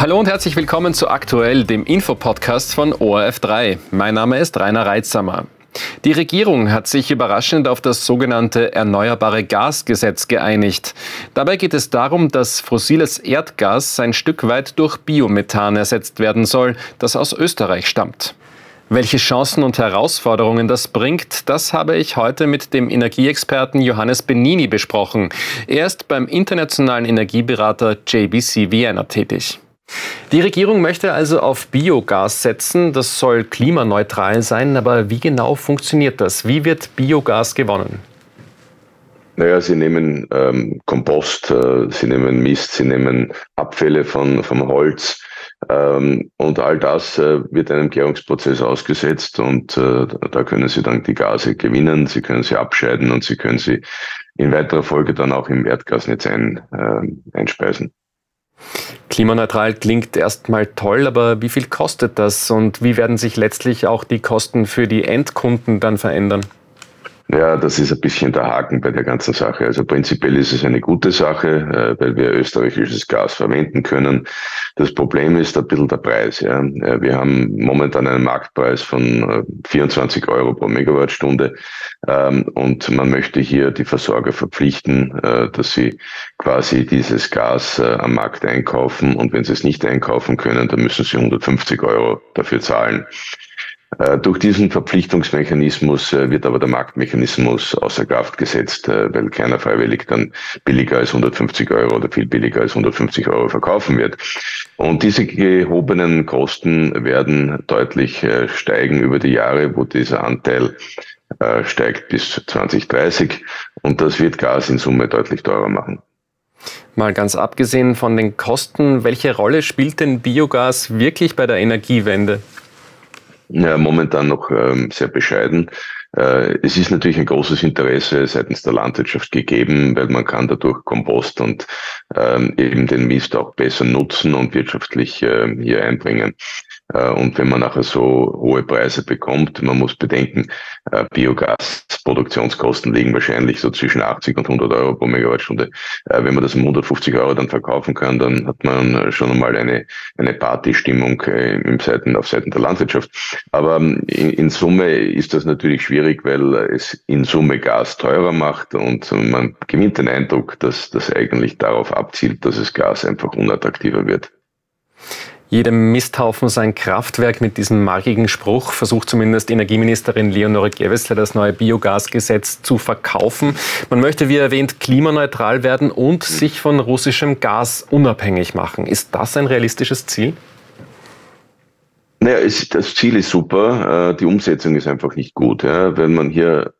Hallo und herzlich willkommen zu Aktuell, dem Infopodcast von ORF3. Mein Name ist Rainer Reitsamer. Die Regierung hat sich überraschend auf das sogenannte Erneuerbare Gasgesetz geeinigt. Dabei geht es darum, dass fossiles Erdgas ein Stück weit durch Biomethan ersetzt werden soll, das aus Österreich stammt. Welche Chancen und Herausforderungen das bringt, das habe ich heute mit dem Energieexperten Johannes Benini besprochen. Er ist beim internationalen Energieberater JBC Vienna tätig. Die Regierung möchte also auf Biogas setzen. Das soll klimaneutral sein. Aber wie genau funktioniert das? Wie wird Biogas gewonnen? Naja, sie nehmen ähm, Kompost, äh, sie nehmen Mist, sie nehmen Abfälle von, vom Holz ähm, und all das äh, wird einem Gärungsprozess ausgesetzt und äh, da können sie dann die Gase gewinnen, sie können sie abscheiden und sie können sie in weiterer Folge dann auch im Erdgasnetz ein, äh, einspeisen. Klimaneutral klingt erstmal toll, aber wie viel kostet das und wie werden sich letztlich auch die Kosten für die Endkunden dann verändern? Ja, das ist ein bisschen der Haken bei der ganzen Sache. Also prinzipiell ist es eine gute Sache, äh, weil wir österreichisches Gas verwenden können. Das Problem ist ein bisschen der Preis. Ja. Äh, wir haben momentan einen Marktpreis von 24 äh, Euro pro Megawattstunde ähm, und man möchte hier die Versorger verpflichten, dass sie quasi dieses Gas am Markt einkaufen und wenn sie es nicht einkaufen können, dann müssen sie 150 Euro dafür zahlen. Äh, durch diesen Verpflichtungsmechanismus äh, wird aber der Marktmechanismus außer Kraft gesetzt, äh, weil keiner freiwillig dann billiger als 150 Euro oder viel billiger als 150 Euro verkaufen wird. Und diese gehobenen Kosten werden deutlich steigen über die Jahre, wo dieser Anteil steigt bis 2030 und das wird Gas in Summe deutlich teurer machen. Mal ganz abgesehen von den Kosten, welche Rolle spielt denn Biogas wirklich bei der Energiewende? Ja, momentan noch ähm, sehr bescheiden. Äh, es ist natürlich ein großes Interesse seitens der Landwirtschaft gegeben, weil man kann dadurch Kompost und ähm, eben den Mist auch besser nutzen und wirtschaftlich äh, hier einbringen. Äh, und wenn man nachher so hohe Preise bekommt, man muss bedenken, äh, Biogasproduktionskosten liegen wahrscheinlich so zwischen 80 und 100 Euro pro Megawattstunde. Äh, wenn man das um 150 Euro dann verkaufen kann, dann hat man schon einmal eine, eine Partystimmung im Seiten, auf Seiten der Landwirtschaft. Aber ähm, in, in Summe ist das natürlich schwierig, weil es in Summe Gas teurer macht und man gewinnt den Eindruck, dass das eigentlich darauf abzielt, dass es Gas einfach unattraktiver wird jedem Misthaufen sein Kraftwerk mit diesem markigen Spruch versucht zumindest Energieministerin Leonore Gewessler das neue Biogasgesetz zu verkaufen. Man möchte, wie erwähnt, klimaneutral werden und sich von russischem Gas unabhängig machen. Ist das ein realistisches Ziel? Naja, es, das Ziel ist super, äh, die Umsetzung ist einfach nicht gut. Wenn man hier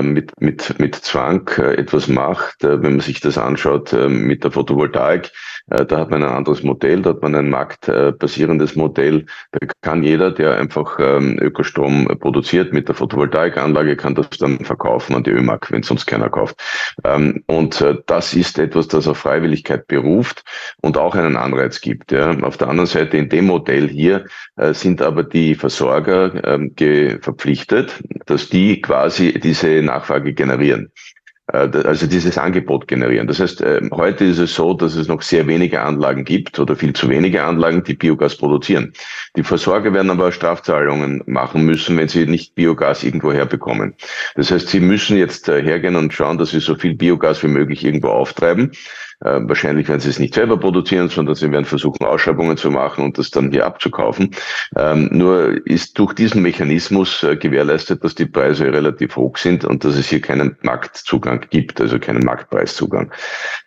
mit, mit, mit Zwang äh, etwas macht, wenn man sich das anschaut mit der Photovoltaik, äh, da hat man ein anderes Modell, da hat man ein marktbasierendes Modell. Da kann jeder, der einfach ähm, Ökostrom produziert mit der Photovoltaikanlage, kann das dann verkaufen an die ÖMAG, wenn sonst keiner kauft. Ähm, und äh, das ist etwas, das auf Freiwilligkeit beruft und auch einen Anreiz gibt. Auf der anderen Seite in dem Modell hier äh, sind aber die Versorger ähm, verpflichtet, dass die quasi diese Nachfrage generieren. Äh, also dieses Angebot generieren. Das heißt, ähm, heute ist es so, dass es noch sehr wenige Anlagen gibt oder viel zu wenige Anlagen, die Biogas produzieren. Die Versorger werden aber Strafzahlungen machen müssen, wenn sie nicht Biogas irgendwo herbekommen. Das heißt, sie müssen jetzt äh, hergehen und schauen, dass sie so viel Biogas wie möglich irgendwo auftreiben. Äh, wahrscheinlich werden sie es nicht selber produzieren, sondern sie werden versuchen, Ausschreibungen zu machen und das dann hier abzukaufen. Ähm, nur ist durch diesen Mechanismus äh, gewährleistet, dass die Preise relativ hoch sind und dass es hier keinen Marktzugang gibt, also keinen Marktpreiszugang.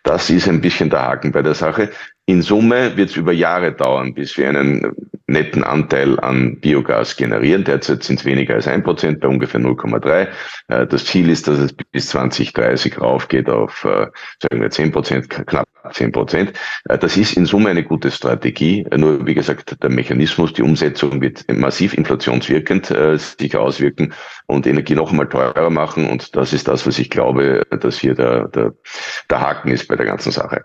Das ist ein bisschen der Haken bei der Sache. In Summe wird es über Jahre dauern, bis wir einen netten Anteil an Biogas generieren. Derzeit sind es weniger als ein Prozent, bei ungefähr 0,3. Äh, das Ziel ist, dass es bis 2030 raufgeht auf, äh, sagen wir, 10 Prozent, knapp 10 Prozent. Äh, das ist in Summe eine gute Strategie. Nur, wie gesagt, der Mechanismus, die Umsetzung wird massiv inflationswirkend sich auswirken und Energie noch einmal teurer machen. Und das ist das, was ich glaube, dass hier der, der, der Haken ist bei der ganzen Sache.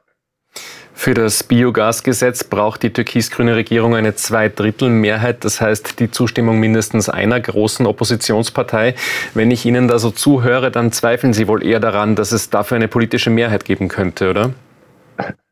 Für das Biogasgesetz braucht die türkis-grüne Regierung eine Zweidrittelmehrheit, das heißt die Zustimmung mindestens einer großen Oppositionspartei. Wenn ich Ihnen da so zuhöre, dann zweifeln Sie wohl eher daran, dass es dafür eine politische Mehrheit geben könnte, oder?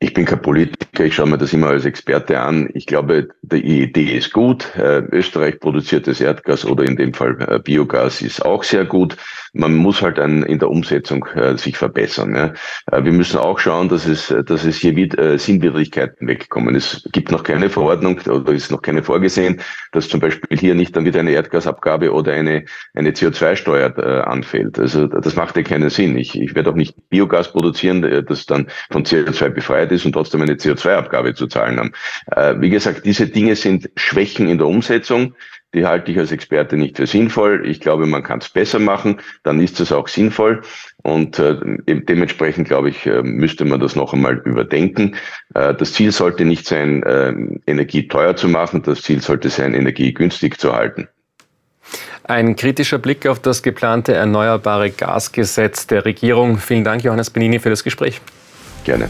Ich bin kein Politiker, ich schaue mir das immer als Experte an. Ich glaube, die Idee ist gut. Äh, Österreich produziertes Erdgas oder in dem Fall äh, Biogas ist auch sehr gut. Man muss halt ein, in der Umsetzung äh, sich verbessern. Ja. wir müssen auch schauen, dass es, dass es hier wieder, Sinnwidrigkeiten wegkommen. Es gibt noch keine Verordnung oder ist noch keine vorgesehen, dass zum Beispiel hier nicht dann wieder eine Erdgasabgabe oder eine, eine CO2-Steuer anfällt. Also das macht ja keinen Sinn. Ich, ich werde auch nicht Biogas produzieren, das dann von CO2 befreit ist und trotzdem eine CO2-Abgabe zu zahlen haben. Äh, wie gesagt, diese Dinge sind Schwächen in der Umsetzung. Die halte ich als Experte nicht für sinnvoll. Ich glaube, man kann es besser machen, dann ist es auch sinnvoll. Und äh, dementsprechend, glaube ich, äh, müsste man das noch einmal überdenken. Äh, das Ziel sollte nicht sein, äh, Energie teuer zu machen. Das Ziel sollte sein, Energie günstig zu halten. Ein kritischer Blick auf das geplante erneuerbare Gasgesetz der Regierung. Vielen Dank, Johannes Benini, für das Gespräch. Gerne.